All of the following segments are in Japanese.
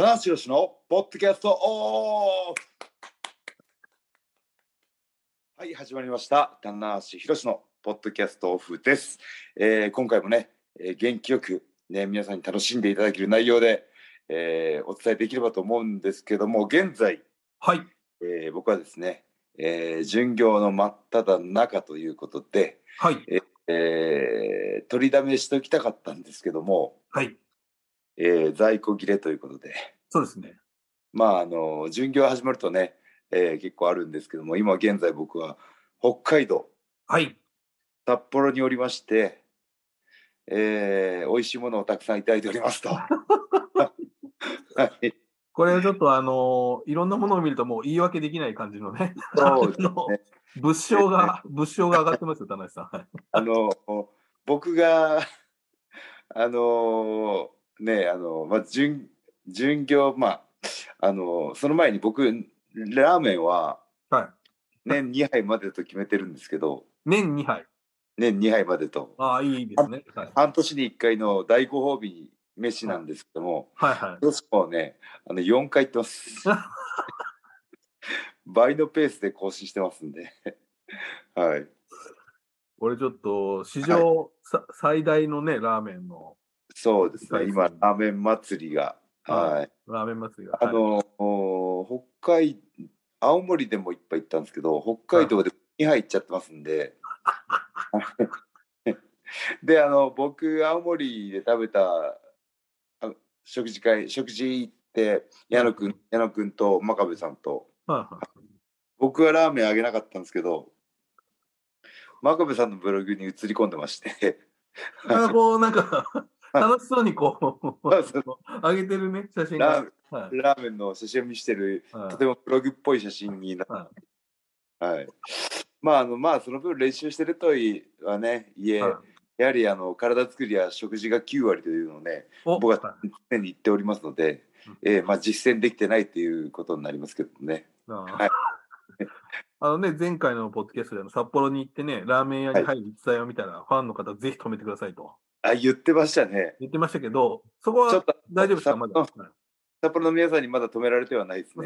棚橋宏のポッドキャストオフはい始まりました棚橋宏のポッドキャストオフです、えー今回もね、えー元気よくね皆さんに楽しんでいただける内容で、えーお伝えできればと思うんですけども現在、はい。えー僕はですね、えー巡業の真っ只中ということで、はい。えー取りだめしておきたかったんですけども、はい。えー在庫切れということでそうですね。まああの巡業始まるとね、えー結構あるんですけども今現在僕は北海道はい。札幌におりまして、えー美味しいものをたくさんいただいておりますと。はい、これちょっとあのいろんなものを見るともう言い訳できない感じのね、そうですね あの物証が、物証が上がってますよ、田中さん。はいあの僕があのねあのまあ巡巡業まああのその前に僕ラーメンははい。年2杯までと決めてるんですけど年2杯。年2杯までとああ、いいですね。はい。半年に1回の大ご褒美飯なんですけども、はいはい。今年もねあの4回行ってます 倍のペースで更新してますんではいこれちょっと、史上さ最大のね、ラーメンの、そうですね。はい今ラーメン祭りが。はい。はい。ラーメン祭りが。はい。あのお北海青森でもいっぱい行ったんですけど北海道で2杯行っちゃってますんで。であの僕青森で食べたあ食事会食事行って矢野くん矢野くんと真壁さんと。僕はラーメンあげなかったんですけど真壁さんのブログに映り込んでまして。なんかこう、なんか、楽しそうにこう、そうそう。上げてるね、写真ラが。はい。ラーメンの写真を見せてるはい。とてもブログっぽい写真になははい。まああのまあその分練習してるとはね。いえ、はい。やはりあの体作りや食事が9割というのをねお。僕ははい常に言っておりますので、えーまあ実践できてないということになりますけどね。ああはい。あのね、前回のポッドキャストであの札幌に行ってね、ラーメン屋に入る実際を見たら、ファンの方ぜひ止めてくださいとあ言ってましたね。言ってましたけど、そこはちょっと大丈夫ですか、まだ。札幌の皆さんにまだ止められてはないですね。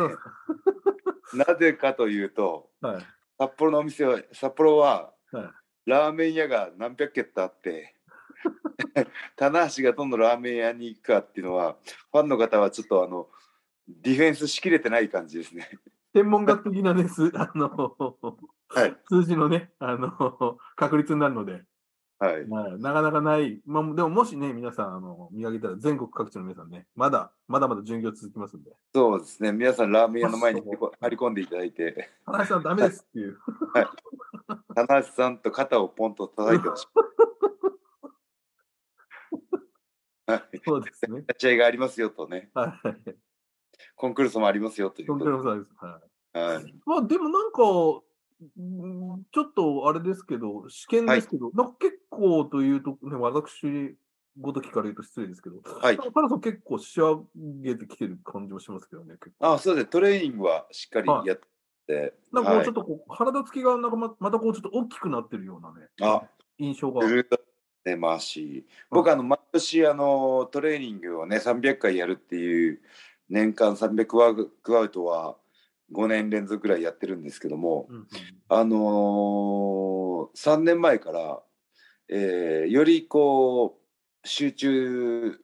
す なぜかというとはい。札幌のお店は札幌ははいラーメン屋が何百軒とあって 棚橋がどのラーメン屋に行くかっていうのはファンの方はちょっとあのディフェンスしきれてない感じですね。天文学的なね、すあの、はい数字のね、あの、確率になるので、はい、はいなかなかない。まあ、でももしね、皆さん、あの、見上げたら全国各地の皆さんね、まだ、まだまだ巡業続きますんで、そうですね皆さんラーメン屋の前に張り込んでいただいて田中さんダメですっていう。棚橋さんと肩をポンと叩いてほしい。はいそうですね。立ち会いがありますよとねはい。コンクルールもありますよという本ことで当にそうです。はい。はいまあでもなんか、うんちょっとあれですけど、試験ですけど、なんか結構というと、ね、私ごと聞かれると失礼ですけど、はい。なんか田中さん結構仕上げてきてる感じもしますけどね。あそうです。ねトレーニングはしっかりやって、なんかこうはいちょっとこう、体つきがなんかままたこうちょっと大きくなってるようなね、あ印象が。出回し僕あの毎年あのトレーニングをね300回やるっていう年間300ワークアウトは5年連続ぐらいやってるんですけどもうんうんあのー、3年前から、えーよりこう集中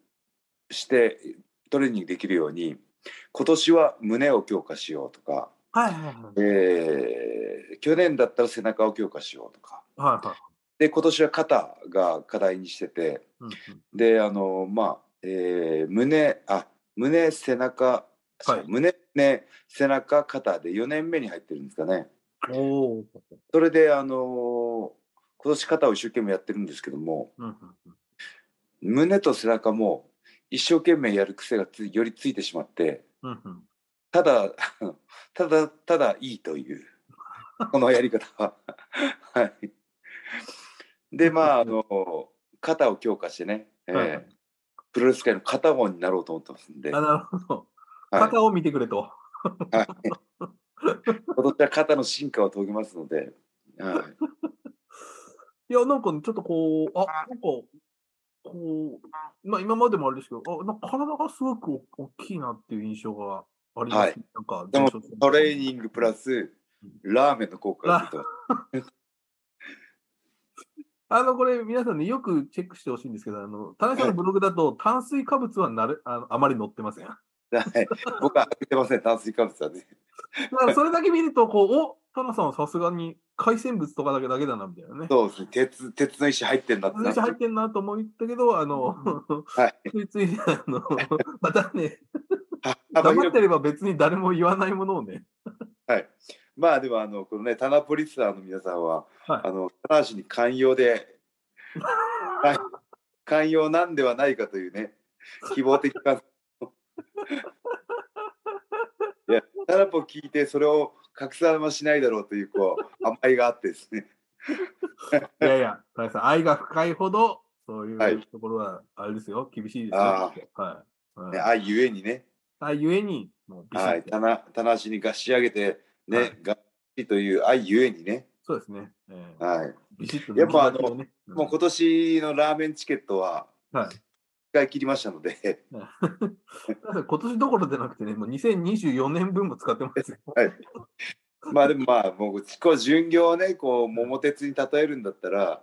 してトレーニングできるように今年は胸を強化しようとか、はいはいはい。えー去年だったら背中を強化しようとかはいはい。で今年は肩が課題にしててうんうんであのまあ、えー胸あ胸背中、はい。胸ね背中肩で4年目に入ってるんですかね。おー。それであの今年肩を一生懸命やってるんですけどもうんうん胸と背中も一生懸命やる癖がつよりついてしまってうんうん。ただ ただただいいというこのやり方は。はい。でまああの肩を強化してね、えーはいはい。プロレス界の片方になろうと思ってますんで、あなるほど。はい。肩を見てくれと。はい、今年は肩の進化を遂げますので、はい、いや、なんかねちょっとこう、あ、なんか、こう、まあ今までもあれですけど、あなんか体がすごくお大きいなっていう印象があります、はい。なんかでもトレーニングプラスラーメンの効果が出あの、これ皆さんね、よくチェックしてほしいんですけど、あの、田中さんのブログだと炭水化物はなれあのあまり載ってません。だはい。僕は開けてません。炭水化物はね。からそれだけ見ると、こう、お田中さんはさすがに海鮮物とかだけだけだな、みたいなね。そうですね。鉄鉄の石入ってんだってな通入ってんなと思ったけど、あの、はい。ついつい、あの、またね、黙ってれば別に誰も言わないものをね、はい。まあでもあのこのねタナポリスターの皆さんは、はい。あの棚橋に寛容で はい。寛容なんではないかというね希望的感いやタナポ聞いてそれを拡散はしないだろうというこう 甘えがあってですね。いやいや、田中さん、愛が深いほど、そうはい。いうところは、あれですよ、厳しいですよ。あはい。はい。ねあゆえにね。あゆえに、もうビシはい。棚棚橋にがし上げてね、はい。がっしという愛ゆえにね。そうですね。えーはい。ビシッとやっぱあの抜き出しをね。もう今年のラーメンチケットははい。使い切りましたので 今年どころじゃなくてね、もう2024年分も使ってますよ。はいまあでもまあもうこう巡業をねこう桃鉄に例えるんだったら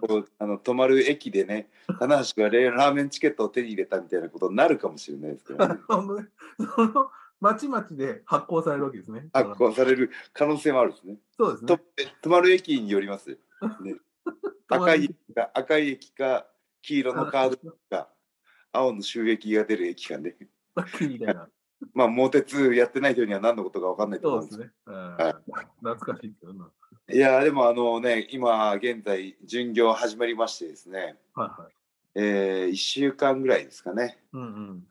こうあの泊まる駅でね棚橋がレラーメンチケットを手に入れたみたいなことになるかもしれないですけど、ね、そのまちまちで発行されるわけですね。発行される可能性もあるんですね。とそうですね。泊まる駅によります。ね、赤い赤い駅か黄色のカードか青の収益が出る駅かね。ラッキーみたいな。まあ桃鉄やってない人には何のことか分かんないと思うんですね。うん懐かしいけどな。いやーでもあのね今現在巡業始まりましてですね、はいはい。え1週間ぐらいですかねうんうん。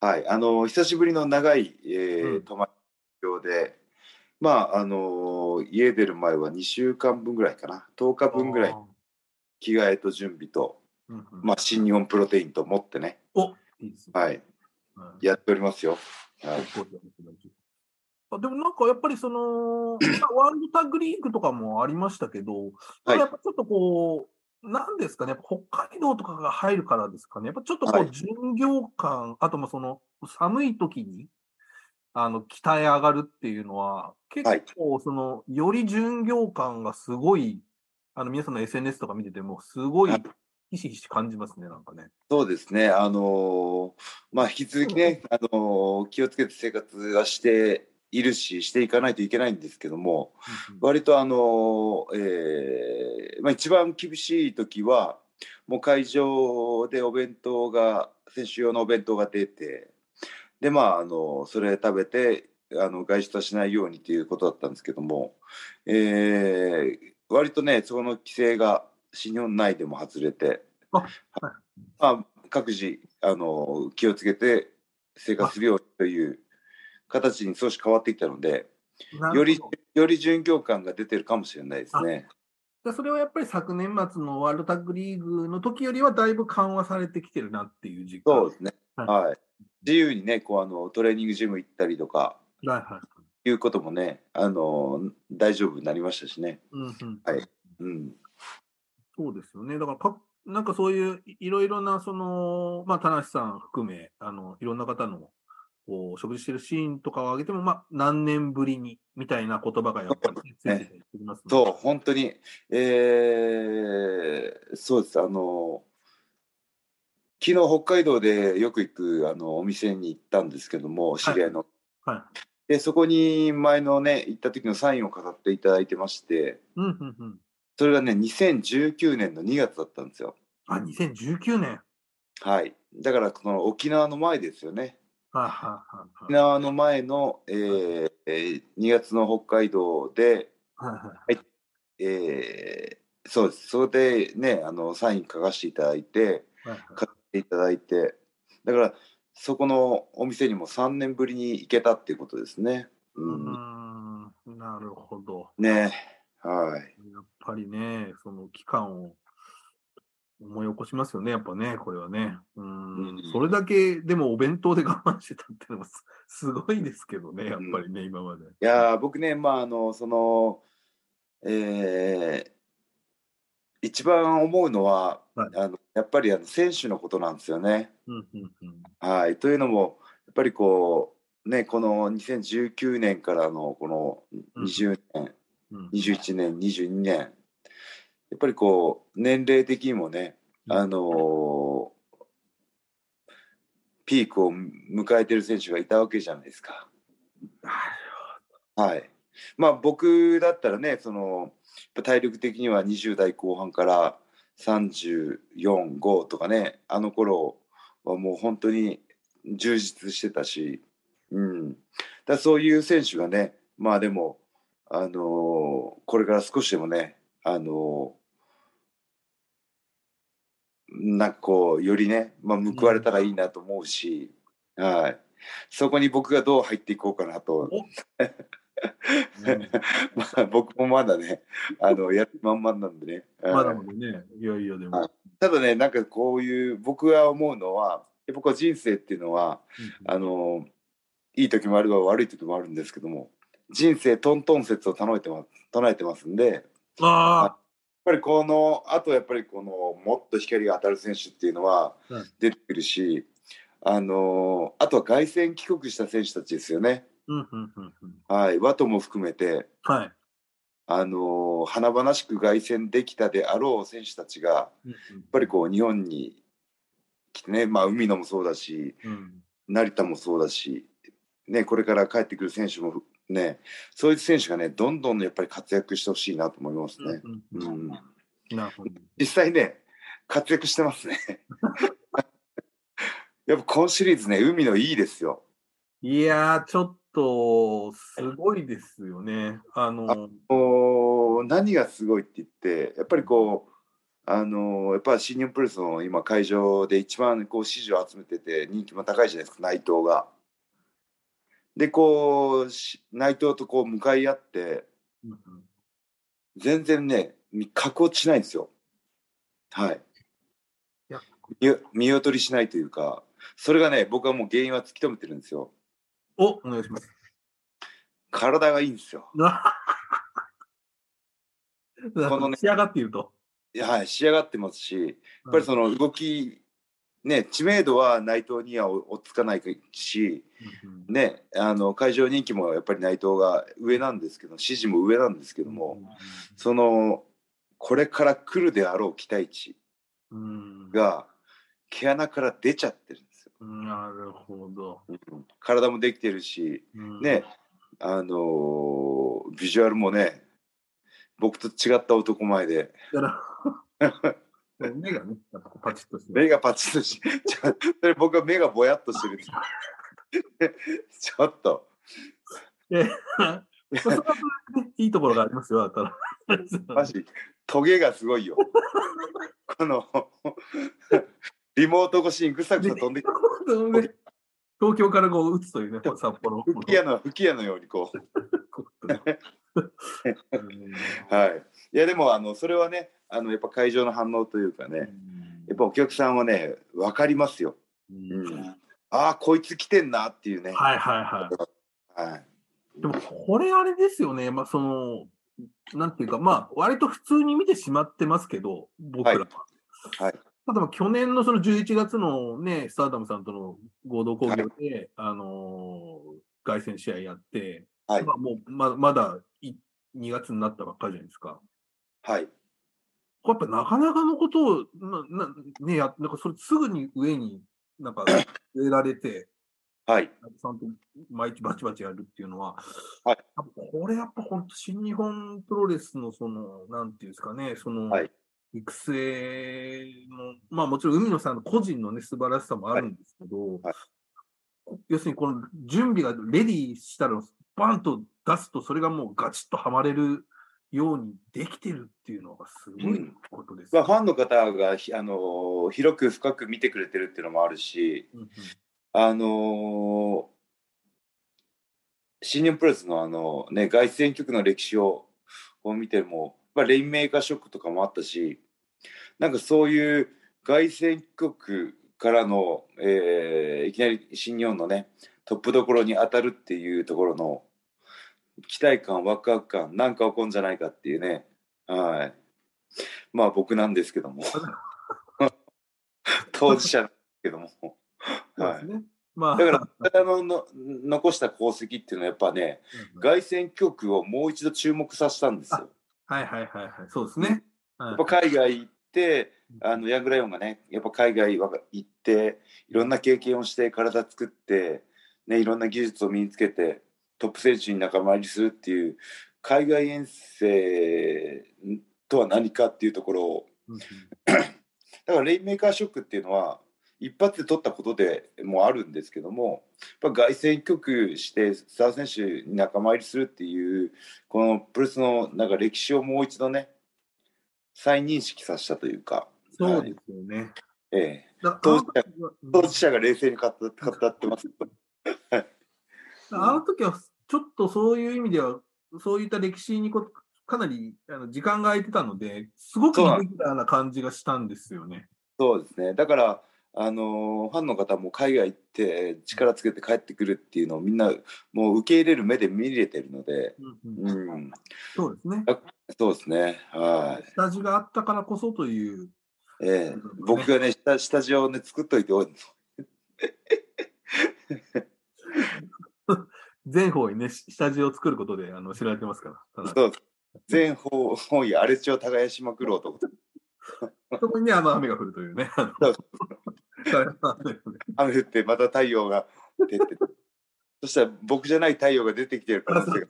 はいあの久しぶりの長い、えーうん泊まり巡業でまああの家出る前は2週間分ぐらいかな10日分ぐらいあー。着替えと準備と、うんうん。まあ、新日本プロテインと持ってね。おいいですね。はい。はい。やっておりますよ。はい、あでもなんかやっぱりその、まあワールドタッグリーグとかもありましたけど、はい。やっぱちょっとこう、なんですかね、北海道とかが入るからですかね、やっぱちょっとこはい。う、巡業感、あともその寒い時に、あの、鍛え上がるっていうのは、結はい。構その、より巡業感がすごい、あの、皆さんの SNS とか見てても、すごいはいひしひし感じますね、なんかね。そうですね、あのーまあ、引き続きね、あのー気をつけて生活はしているし、していかないといけないんですけども、割と、あのーえーまあ、一番厳しい時は、もう会場でお弁当が、選手用のお弁当が出て、で、まあ、あのそれ食べて、あの外出はしないようにということだったんですけども、えー割とね、その規制が新日本内でも外れて、あはいまあ、各自あの気をつけて生活するようにという形に少し変わってきたので、よりより巡業感が出てるかもしれないですね。でそれはやっぱり昨年末のワールドタッグリーグの時よりはだいぶ緩和されてきてるなっていう実感。そうですね。はいはい。自由にね、こうあのトレーニングジム行ったりとかはいはい。いうこともね、あの大丈夫になりましたしね。うんうんはいうん。そうですよね。だからか、なんかそういういいろいろな、その、まあ、田無さん含め、あの、いろんな方の、こう、食事してるシーンとかを挙げても、まあ、何年ぶりに、みたいな言葉がやっぱりついてたりしますね。そう、本当に、えーそうです。あの昨日北海道でよく行くあのお店に行ったんですけども、知り合いの。はい。で、そこに前のね、行った時のサインを飾っていただいてまして、うんうんうん。それがね、2019年の2月だったんですよ。あ、2019年。はい。だから、この沖縄の前ですよね。沖縄の前の、えーえー2月の北海道で、はい。はいえーそうです。それでね、あの、サイン書かせていただいて、買っていただいて、だから、そこのお店にも3年ぶりに行けたっていうことですね。ううん。ーん、なるほど。ねはい。やっぱりね、その期間を思い起こしますよね、やっぱね、これはね。うんうんそれだけでもお弁当で我慢してたっていうのもす すごいですけどね、やっぱりね、今まで。いやー僕ね、まあ、あの、その、えー一番思うのは、はいあのやっぱりあの選手のことなんですよね。うんうんうんはい、というのもやっぱりこうねこの2019年からのこの20年、うん21年22年。やっぱりこう年齢的にもね、うん。あのピークを迎えてる選手がいたわけじゃないですか。はい。まあ僕だったらねその体力的には20代後半から345とかねあの頃はもう本当に充実してたし、うん、だそういう選手がねまあでもあのーこれから少しでもねあのーなんかこうよりね、まあ、報われたらいいなと思うし、はい、そこに僕がどう入っていこうかなと。まあ、僕もまだね、あのやる気満々なんでね。まだはいまだね、いやいやでも。はいただね、なんかこういう、僕が思うのは、僕は人生っていうのは、あの、いい時もあれば悪い時もあるんですけども、人生トントン説を唱えてます唱えてますんで、やっあぱりこの、あとやっぱりこの、もっと光が当たる選手っていうのはうん出てくるし、あの、あとは凱旋帰国した選手たちですよね。あ、うんうんうんうん。はい、ワトも含めて、はい。あの華々しく凱旋できたであろう選手たちがやっぱりこう日本に来てね、まあ、海野もそうだしうん。成田もそうだし、ね、これから帰ってくる選手もねそういう選手がねどんどんやっぱり活躍してほしいなと思いますね。うんううんん。なるほど。実際ね活躍してますね。やっぱ今シリーズね海野いいですよ。いやー、ちょっと、すごいですよね。あの、お何がすごいって言ってやっぱりこうあのやっぱ新日本プロレスの今会場で一番こう支持を集めてて人気も高いじゃないですか内藤が。でこうし内藤とこう向かい合ってうんうん全然ねみ格落ちしないんですよ。はいいや見見劣りしないというかそれがね僕はもう原因は突き止めてるんですよ。お、お願いします。体がいいんですよ。このね仕上がっていると。いやはい仕上がってますしやっぱりその動き、ね、知名度は内藤には追っつかないし、ね、あの会場人気もやっぱり内藤が上なんですけど支持も上なんですけども、そのこれから来るであろう期待値うん。が毛穴から出ちゃってるんですよ。うんなるほど。うん。体もできてるし、うん。ね、あのービジュアルもね僕と違った男前で 目がね、パチッとしてる。目がパチッとし ちょそれ僕は目がぼやっとしてる。ちょっと。え それはねいいところがありますよ、ただ。マジ？トゲがすごいよ。このリモート越しにぐさぐさ飛んで東京からこう打つというね、札幌。吹き矢の吹き矢のようにこう。はい。いやでもあのそれはねあのやっぱ会場の反応というかね。やっぱお客さんはね分かりますよ、うん。うん、ああこいつ来てんなっていうね。はいはいはい。はい。でもこれあれですよね、まあその、なんていうか、まあ割と普通に見てしまってますけど、僕らは。はい。ただまあ去年のその11月のね、スターダムさんとの合同工業で、あのー凱旋試合やって、はい。まあもうままだい2月になったばっかりじゃないですか。はいやっぱなかなかのことを、ななねや、なんかそれすぐに上になんか 植えられて、はい。ちゃんと毎日バチバチやるっていうのは、はい。これやっぱ本当新日本プロレスのその、なんていうんですかね、その、はい。育成の、まあもちろん海野さんの個人のね、素晴らしさもあるんですけど、はい。要するにこの準備がレディーしたら、バンと出すと、それがもうガチッとはまれるようにできてるっていうのがすごいことです。まあ、よファンの方がひあの広く深く見てくれてるっていうのもあるしうんうん。あの新日本プロレスのあの、ね、凱旋曲の歴史をこう見ても、まあ、レインメーカーショックとかもあったしなんかそういう凱旋曲からの、えーいきなり新日本のねトップどころに当たるっていうところの期待感ワクワク感なんか起こるんじゃないかっていうね。はい。まあ僕なんですけども。当事者なんですけども、はい、ね。まあ、だからあのの残した功績っていうのはやっぱねうん凱旋曲をもう一度注目させたんですよ。はいはいはいはい。そうですね。はい。やっぱ海外行ってあのヤングライオンがねやっぱ海外は行っていろんな経験をして体作って、ね、いろんな技術を身につけてトップ選手に仲間入りするっていう海外遠征とは何かっていうところをうん だからレインメーカーショックっていうのは一発で取ったことでもあるんですけどもやっぱ凱旋曲してスター選手に仲間入りするっていうこのプロレスのなんか歴史をもう一度ね再認識させたというか、そうですよね。ええ、だ当事者当事者が冷静に語ってます。あの時はちょっとそういう意味では、そういった歴史にこかなりあの時間が空いてたので、すごくレギュラーな感じがしたんですよね。そうですね。だから、あのーファンの方も海外行って力つけて帰ってくるっていうのをみんなもう受け入れる目で見れてるので、うんうんうん、そうですね。そうですね。はい。下地があったからこそという。ええ僕がね下下地をね作っといておい全方位ね、し下地を作ることであの知られてますから。そう。全方方位荒れ地を耕しまくる男。そこにね、あの雨が降るというね。雨降ってまた太陽が出て。そしたら僕じゃない太陽が出てきてる可能性が。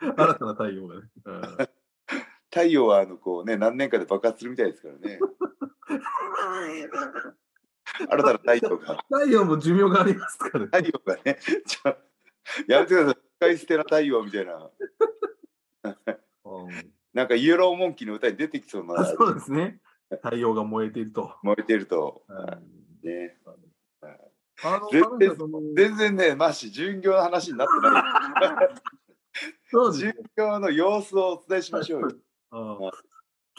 新たな太陽がね。うん太陽はあのこうね何年かで爆発するみたいですからね。新たな太陽が。太陽も寿命がありますからね。太陽がねちょやめてください使い捨てな太陽みたいな。うん。なんかイエローモンキーの歌に出てきそうな。あそうですね。太陽が燃えていると。燃えてると、うん。ね、全然全然ねマシ巡業の話になってない。そうですね。巡業の様子をお伝えしましょうよ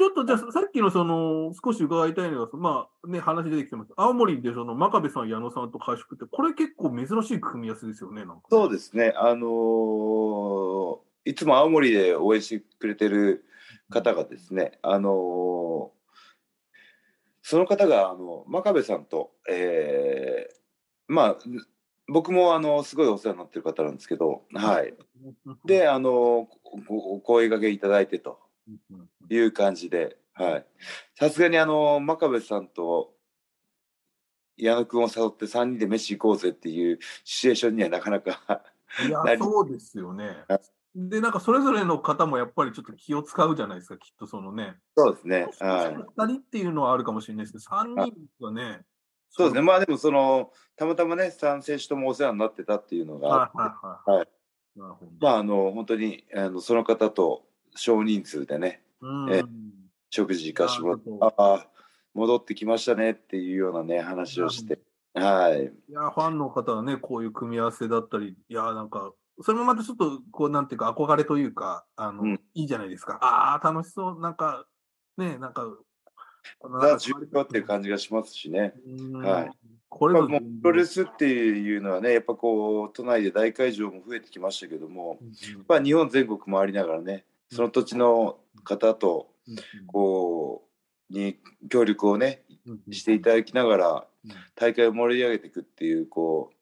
ちょっとじゃあ、さっきのその、少し伺いたいのが、まあね、話出てきてます。青森でその、真壁さん、矢野さんと合宿って、これ結構珍しい組み合わせですよね。そうですねあのーいつも青森で応援してくれてる方がですねあのーその方があの真壁さんと、えーまあ僕もあのすごいお世話になってる方なんですけど、はい、であのごお声掛けいただいてという感じで、はい。さすがにあの、真壁さんと矢野くんを誘って3人で飯行こうぜっていうシチュエーションにはなかなかいや何、そうですよね。で、なんかそれぞれの方もやっぱりちょっと気を使うじゃないですか、きっとそのね。そうですね。はい。2人っていうのはあるかもしれないですけど、3人はね。そうですね。まあでもその、たまたまね、3選手ともお世話になってたっていうのがあって、はいはいはい。はい。まああの、本当にあのその方と少人数でね、うん。え食事行かしてもらってああ、戻ってきましたねっていうようなね、話をして、はい。いや、ファンの方はね、こういう組み合わせだったり、いや、なんか、それもまたちょっと、こう、なんていうか、憧れというか、あの、うん。いいじゃないですか。ああ、楽しそう、なんか、ね、なんか、ザ・重要っていう感じがしますしね。うん。はい。これもうプロレスっていうのはね、やっぱこう、都内で大会場も増えてきましたけども、うん。まあ、日本全国回りながらね、その土地の方と、こう、に協力をね、していただきながら、大会を盛り上げていくっていう、こう、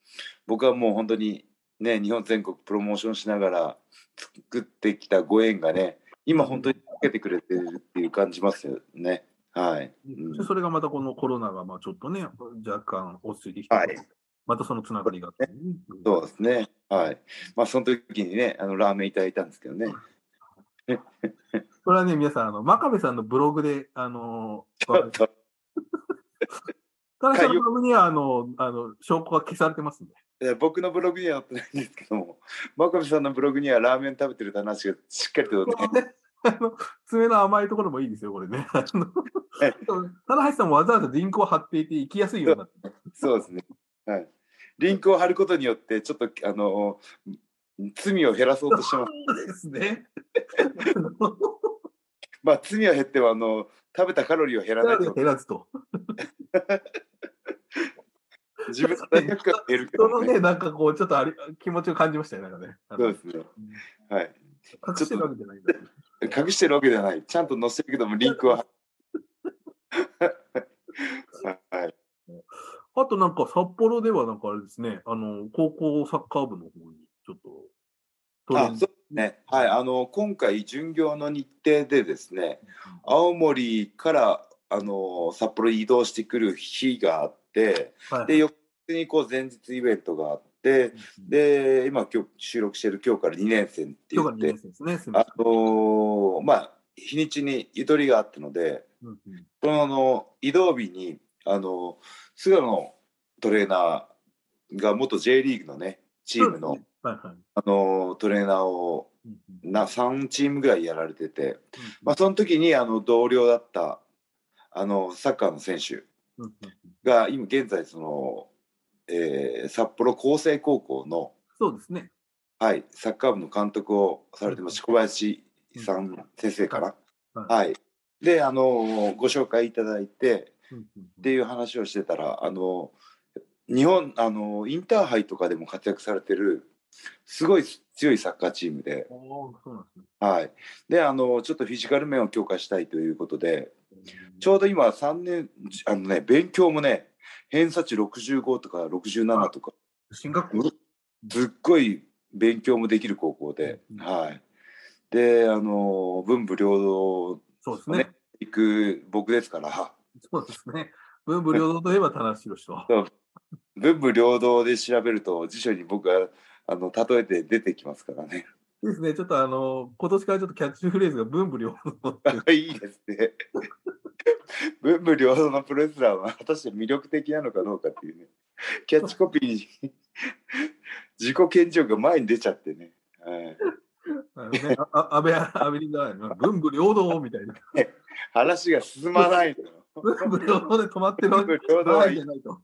僕はもう本当にね、日本全国プロモーションしながら作ってきたご縁がね、今本当にかけてくれてるっていう感じますよね。はい。うんでそれがまたこのコロナがまあちょっとね、若干落ち着いてきて、はいまたそのつながりがね、そうですね。はい。まあ、その時にね、あの、ラーメンいただいたんですけどね。これはね、皆さん、あの、真壁さんのブログで、あの、ちょっと、田中さんのブログには、あの、あの、証拠が消されてますんで。僕のブログには載ってないんですけども、真壁さんのブログにはラーメン食べてるって話がしっかりとね、あの爪の甘いところもいいですよ、これね。あのえ棚橋さんもわざわざリンクを貼っていて、行きやすいようになって。そうですね。はい。リンクを貼ることによって、ちょっと、あの、罪を減らそうとしてます。そうですね。まあ、罪は減っては、あの、食べたカロリーを減らないと、減らずと。自分の罪悪感が減るけどね。そのね、なんかこう、ちょっとあり気持ちを感じましたよ、なんかね。そうですね。はい。隠してるわけじゃないんだ。隠してるわけではない。ちゃんと載せるけども、リンクは。はい。あとなんか札幌ではなんかあれですね、あの、高校サッカー部の方あ、そうですね。はい。あの、今回、巡業の日程でですね、青森から、あの、札幌に移動してくる日があって、はいで、翌日にこう前日イベントがあって、で、今、今日収録してる今日から2年生って言今日が2って年、生ですね。あのーまあ、日にちにゆとりがあったので。うんうんそのあの移動日に、あの菅野トレーナーが元 J リーグのね、チームの、はいはい。あのトレーナーをな3チームぐらいやられてて、まあ、その時にあの同僚だったあのサッカーの選手が今現在その、えー札幌厚生高校の、そうですね。はい、サッカー部の監督をされてます小林さん先生かな。はい。はい、であのご紹介いただいてっていう話をしてたらあの日本あのインターハイとかでも活躍されてるすごい強いサッカーチームで。はい、であのちょっとフィジカル面を強化したいということでちょうど今3年あのね勉強もね偏差値65とか67とか進学校？すっごい勉強もできる高校で、うんはい、であの文武両道そうですね。行く僕ですから。そうですね。文武両道といえば田中宏と。文武両道で調べると辞書に僕はあの例えて出てきますからね。ですね。ちょっとあの、今年からちょっとキャッチフレーズが文武両道いう。いいですね。文武両道のプロレスラーは果たして魅力的なのかどうかっていうね。キャッチコピーに 自己顕示欲が前に出ちゃってね。はい、ね、ああ安倍、安倍リンダー文武両道みたいな。話が進まないのよ。文武両道で止まってるわけじゃないと。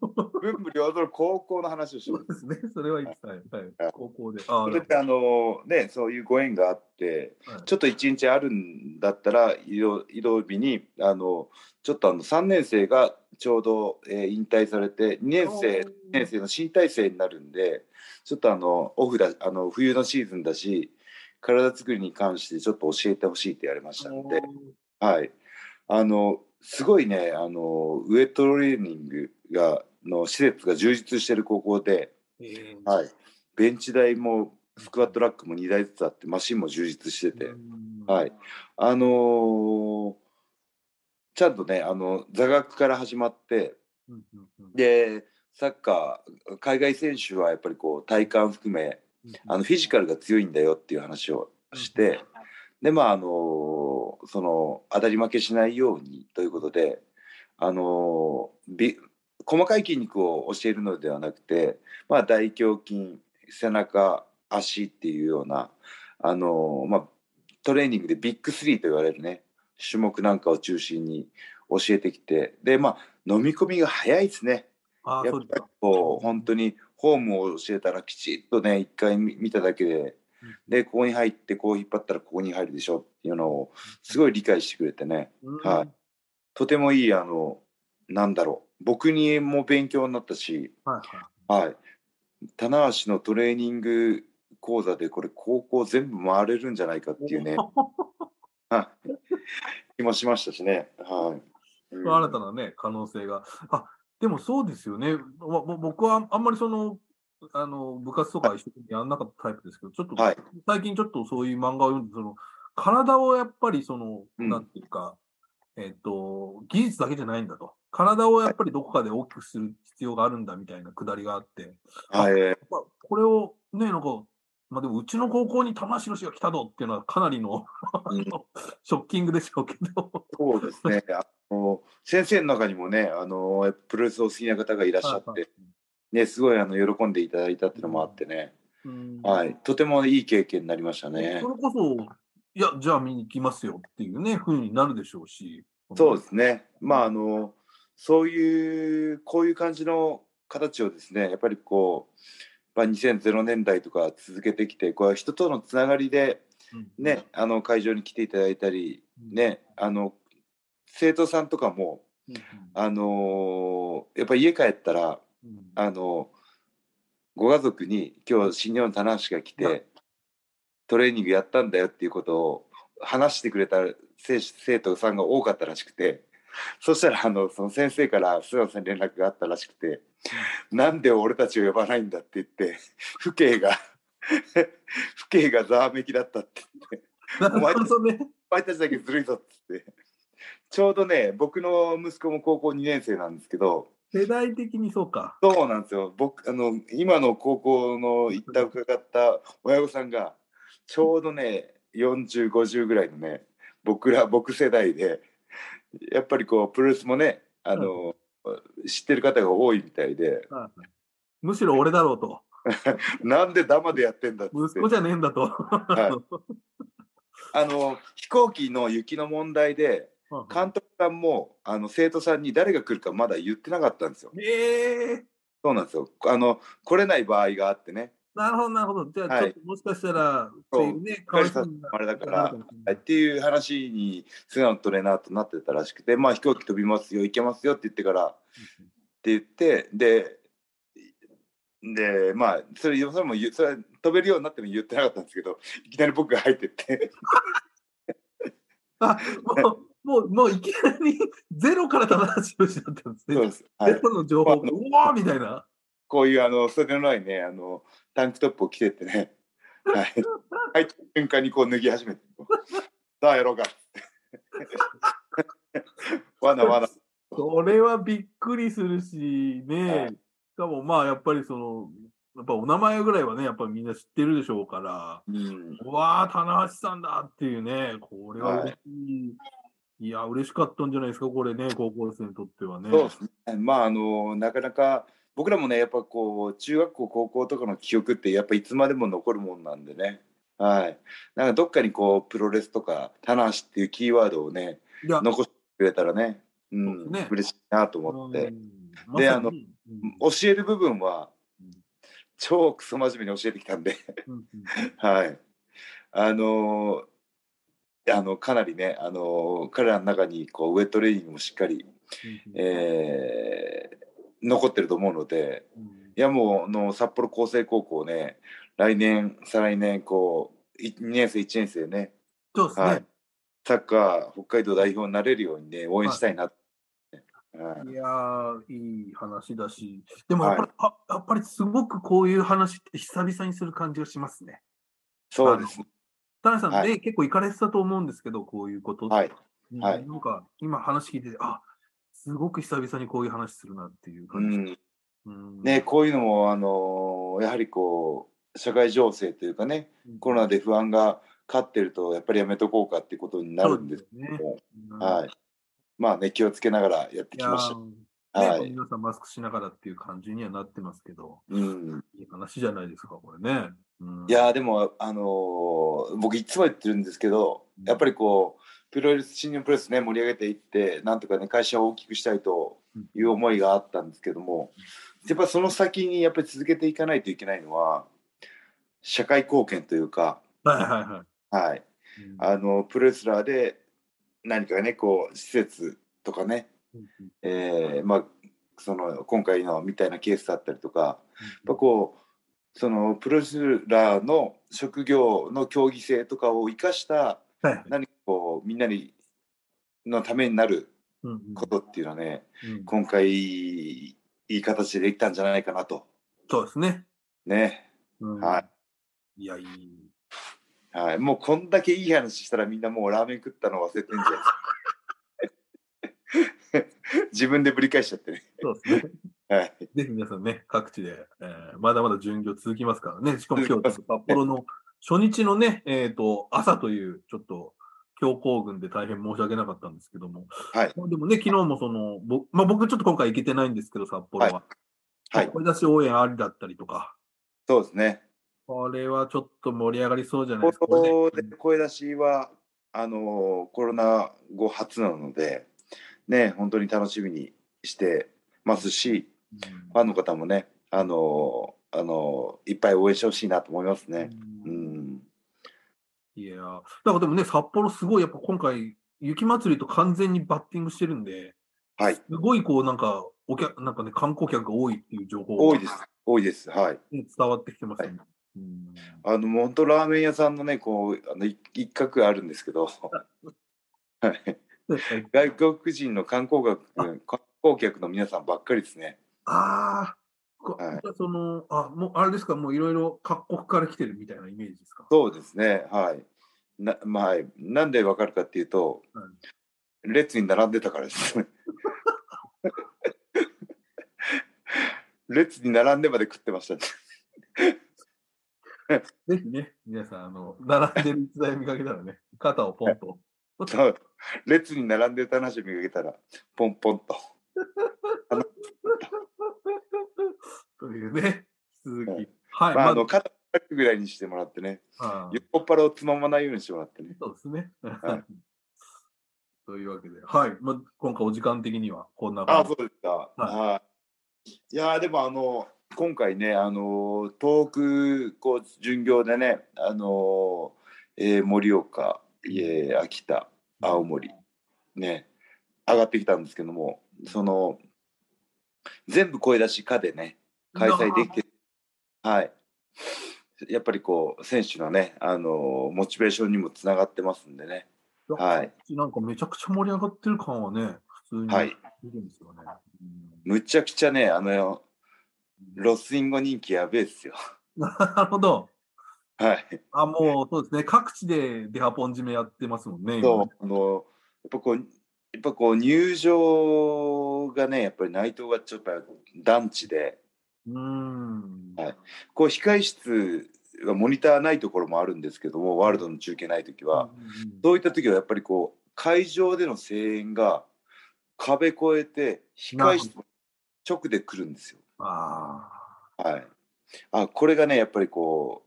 文武両道の高校の話をしてるそうですね。それはいいです。はい。はいはい高校で。あそれであのねそういうご縁があってはいちょっと一日あるんだったら移動移動日にあのちょっとあの3年生がちょうど、えー引退されて2年生2年生の新体制になるんでちょっとあのオフだあの冬のシーズンだし体作りに関してちょっと教えてほしいって言われましたので、はい、あのすごいねあのウエットトレーニングがの施設が充実してる高校で。えー。はい、ベンチ台もスクワットラックも2台ずつあってマシンも充実してて、はい。あのーちゃんとねあの座学から始まってでサッカー海外選手はやっぱりこう体幹含めあのフィジカルが強いんだよっていう話をして、でまああのその当たり負けしないようにということであのび細かい筋肉を教えるのではなくて、まあ、大胸筋背中足っていうようなあの、まあ、トレーニングでビッグスリーと言われるね種目なんかを中心に教えてきてでまあ飲み込みが早いですね。やっぱりこう本当にフォームを教えたらきちっとね一回見見ただけででここに入ってこう引っ張ったらここに入るでしょっていうのをすごい理解してくれてね。うん。はい。とてもいいあのなんだろう僕にも勉強になったし、はいはいはい、棚橋のトレーニング講座でこれ高校全部回れるんじゃないかっていうね はい気もしましたしね。はいうん新たなね、可能性が。あ、でもそうですよね。僕はあんまりその、あの、部活とか一緒にやんなかったタイプですけど、ちょっと、はい最近ちょっとそういう漫画を読んで、その、体をやっぱりその、うんなんていうか、えっ、と、技術だけじゃないんだと。体をやっぱりどこかで大きくする必要があるんだみたいなくだりがあって、はいやっぱこれをね、なんか、まあでもうちの高校に玉城氏が来たぞっていうのはかなりの、うんショッキングでしょうけど。そうですね。あの先生の中にもね、あのプロレスを好きな方がいらっしゃって、ね、すごいあの喜んでいただいたっていうのもあってね、うんはい、とてもいい経験になりましたねそ。れこそ、いや、じゃあ見に行きますよっていうね、ふうになるでしょうし。そうですね。まああのそういうこういう感じの形をですね、やっぱりこう、まあ、2000年代とか続けてきて、こう人とのつながりでうん。ね、あの会場に来ていただいたり、ね、あの生徒さんとかもうんあのやっぱり家帰ったらうん。あのご家族に今日新日本棚橋が来てトレーニングやったんだよっていうことを話してくれた生生徒さんが多かったらしくて そしたらあのその先生から須山さんに連絡があったらしくて「なんで俺たちを呼ばないんだ」って言って父兄が 父兄がざわめきだったって言ってなるほどね。「お前たちだけずるいぞ」っつってちょうどね僕の息子も高校2年生なんですけど世代的にそうか。そうなんですよ僕あの今の高校の行った伺った親御さんがちょうどね4050ぐらいのね僕ら僕世代でやっぱりこうプロレスもねあの、知ってる方が多いみたいで。はいはい。むしろ俺だろうと。なんでダマでやってんだって。息子じゃねえんだと。あの飛行機の雪の問題で監督さんもあの生徒さんに誰が来るかまだ言ってなかったんですよ。ええそうなんですよ。あの来れない場合があってねなるほど、なるほど。じゃあ、はい。ちょっともしかしたら、っていう。ね、かわいそうになあれだからなるかもしれない。っていう話に菅野トレーナーとなってたらしくて、まあ、飛行機飛びますよ行けますよって言ってからって言ってででまあそれそれもそれは飛べるようになっても言ってなかったんですけどいきなり僕が入ってって。あ、もう、もう、もういきなりゼロから棚橋宏だったんですね。そうです、はい、ゼロの情報が、うわーみたいな。こういうあの袖のないねあのタンクトップを着てってね、はい、入った瞬間にこう脱ぎ始めてさあやろうか。わなわなそれはびっくりするし、ね、はい。しかもまあ、やっぱりその、やっぱお名前ぐらいはね、やっぱりみんな知ってるでしょうから、うん。うわー、棚橋さんだっていうね、これは嬉しい。い、や、嬉しかったんじゃないですか、これね、高校生にとってはね。そうですね。まああのなかなか僕らもねやっぱこう中学校高校とかの記憶ってやっぱいつまでも残るもんなんでね。はい。なんかどっかにこうプロレスとか棚橋っていうキーワードをね残してくれたらね、う、んね。嬉しいなと思って、うん。であの、うん。教える部分はうん。超クソ真面目に教えてきたんで、はい。あのあのかなりね、あの彼らの中にこうウェットレーニングもしっかり、えー残ってると思うので、うん。いやもうあの札幌厚生高校ね来年再来年こう2年生1年生ね。そうですね。はい。サッカー北海道代表になれるようにね応援したいな。はい。い。やー、いい話だし、でもやっぱり、あやっぱりすごくこういう話って久々にする感じがしますね。そうですね。田中さんね、はい。結構行かれてたと思うんですけど、こういうことって。はい。うん。はい。なんか、今話聞いてて、あすごく久々にこういう話するなっていうう感じ。ん。うん。ねこういうのもあのやはりこう社会情勢というかねコロナで不安が勝ってるとやっぱりやめとこうかっていうことになるんですけども、うん。はい。まあね気をつけながらやってきました。ーね、はい。皆さんマスクしながらっていう感じにはなってますけど、うん。いい話じゃないですか、これね。うん。いやーでもあのー僕いつも言ってるんですけどやっぱりこうプロレス新日本プロレスね盛り上げていってなんとかね会社を大きくしたいという思いがあったんですけどもやっぱその先にやっぱり続けていかないといけないのは社会貢献というか、はいはいはい。はい、うん。あのプロレスラーで何かねこう施設とかね、えーまあその今回のみたいなケースだったりとかやっぱこうそのプロレスラーの職業の競技性とかを生かした何かこうみんなにのためになるうんうん。ことっていうのはねうん。今回いい形でできたんじゃないかなと。そうですね。ね。うん。はい。いや、いい。はい。もうこんだけいい話したらみんなもうラーメン食ったの忘れてんじゃないですか自分でぶり返しちゃってね。そうですね。はい。ぜひ皆さんね、各地で、えーまだまだ巡業続きますからね。しかも今日、札幌の初日のね、えっ、と、朝という、ちょっと、強行軍で大変申し訳なかったんですけども。はいまあでもね、昨日もその、ぼまあ、僕ちょっと今回行けてないんですけど、札幌は。はい声出し応援ありだったりとか。そうですねこれはちょっと盛り上がりそうじゃないですか。声出しはあのコロナ後初なのでね本当に楽しみにしてますしうんファンの方もねあのあのいっぱい応援してほしいなと思いますね。ううんん、いやー。だからでもね、札幌すごい、やっぱ今回、雪まつりと完全にバッティングしてるんで、はい。すごいこう、なんか、お客、なんかね、観光客が多いっていう情報が多いです。多いです。はい。ね伝わってきてますよね。うん。あの、本当ラーメン屋さんのね、こう、あのい一角あるんですけど、はい。外国人の観光客観光客の皆さんばっかりですね。ああ、こはいその、あ、もうあれですか、もういろいろ各国から来てるみたいなイメージですか？そうですね、はい。なまあ、はいなんでわかるかっていうと、列に並んでたからです。列に並んでまで食ってましたね。ぜひね、皆さん、あの、並んでる逸材を見かけたらね、肩をポンと。列に並んでた話を見かけたら、ポンポンと。というね、引き。続はき。はい、まあ、あ。まの、肩ぐらいにしてもらってね、あ横っ腹をつままないようにしてもらってね。そうですね。はい。というわけで、はい、まあ、今回お時間的にはこんなああ、感じ。そうですか。ははい。いやーでもあの今回ねあの東北こう巡業でねあの、えー盛岡、えー秋田青森ね上がってきたんですけどもその全部声出し課でね開催できてはい。やっぱりこう選手のねあのモチベーションにもつながってますんでね。はい。なんかめちゃくちゃ盛り上がってる感はね、普通にはい。いるんですよね。むちゃくちゃねあのロスインゴ人気やべえっすよ。なるほど。はい。あ、もうそうですね。各地でデハポン締めやってますもんね。今そうね、あの、やっぱこう、やっぱこう入場がね、やっぱり内藤がちょっと団地で、うーん。はいこう控え室がモニターないところもあるんですけども、ワールドの中継ないときは、うんそういった時はやっぱりこう、会場での声援が壁越えて、控え室直で来るんですよ。あはい。あ、これがね、やっぱりこ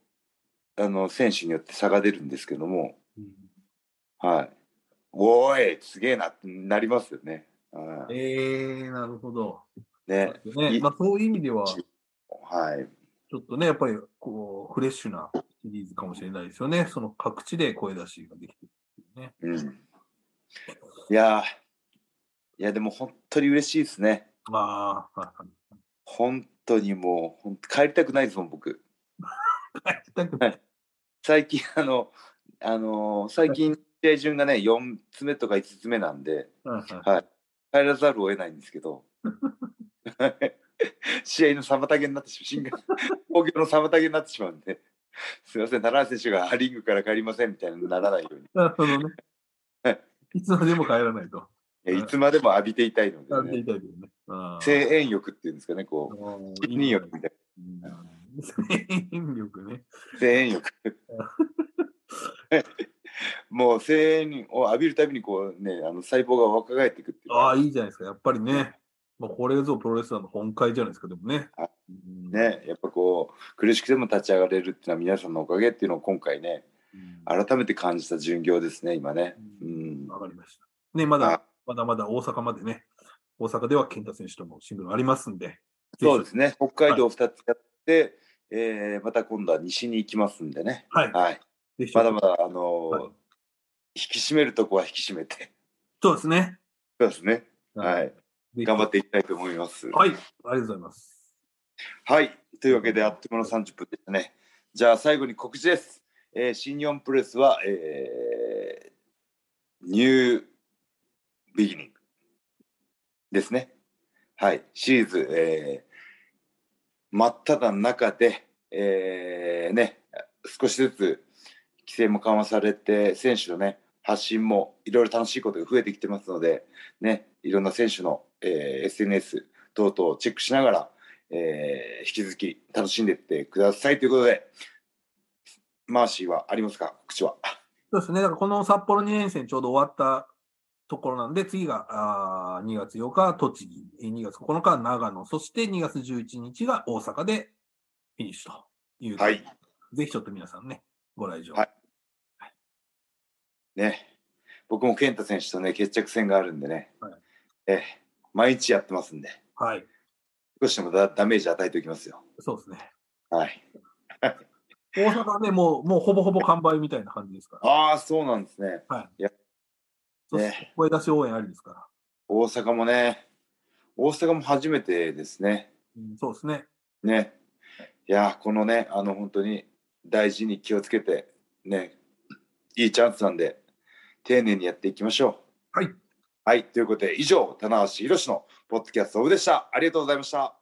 う、あの、選手によって差が出るんですけども、ーうんはい。おーい、すげえなってなりますよね。はいえー、なるほど。ね。ねいまあ、そういう意味では、はい。ちょっとね、やっぱりこうフレッシュなシリーズかもしれないですよね。その各地で声出しができてるね。うん。いやー、いや、でも本当に嬉しいですね。ああ、本当にもう、ほんと帰りたくないですもん、僕。帰りたくない最近、あの、あのー最近、試合順がね、4つ目とか5つ目なんで、はい。帰らざるを得ないんですけど、試合の妨げになってしまう、新型工業の妨げになってしまうんで、すみません、奈良選手がリングから帰りませんみたいにならないように。なるほどねはい。いつまでも帰らないと。いやいつまでも浴びていたいので、ね、声援欲っていうんですかね、こう、責任欲みたいうん声援力ね。な、声援欲。もう声援を浴びるたびにこうね、あの細胞が若返っていくっていう。ああ、いいじゃないですか。やっぱりね。まあ、これぞプロレスラーの本会じゃないですか、でもね。はいうんね、やっぱこう苦しくても立ち上がれるっていうのは皆さんのおかげっていうのを今回ねうん改めて感じた巡業ですね今ね。うん、わかりました。ね、まあだ、まだまだ大阪までね、大阪では健太選手とのシングルありますんで、そうですね北海道2つやって、えーまた今度は西に行きますんでね、はい。はい、まだまだ、あの引き締めるとこは引き締めてそうですね。そうですね、はい、頑張っていきたいと思います。はい。ありがとうございます。はい。というわけで、あっという間の30分でしたね。じゃあ、最後に告知です。えー新日本プロレスは、えーニュービギニングですね。はい。シリーズ、えー真っ只中で、えーね、少しずつ規制も緩和されて、選手のね、発信もいろいろ楽しいことが増えてきてますので、ね、いろんな選手の、えー SNS 等々をチェックしながら、えー引き続き楽しんでいってくださいということで、マーシーはありますか？告知は。そうですね。だからこの札幌2年生ちょうど終わったところなんで、次があー2月8日、栃木、えー2月9日は長野、そして2月11日が大阪でフィニッシュという。はい。ぜひちょっと皆さんね、ご来場。はいね、僕も健太選手とね、決着戦があるんでね、はいえー毎日やってますんで、はい。少しでもダダメージ与えておきますよ。そうですね。はい。大阪はね、もう、もうほぼほぼ完売みたいな感じですから。ああ、そうなんですね。そうね声出し応援ありですから。大阪もね、大阪も初めてですね。うん、そうですね。ね。いやー、このね、あの、本当に、大事に気をつけて、ね、いいチャンスなんで、丁寧にやっていきましょう。はい。はい。ということで、以上、棚橋宏のポッドキャストオブでした。ありがとうございました。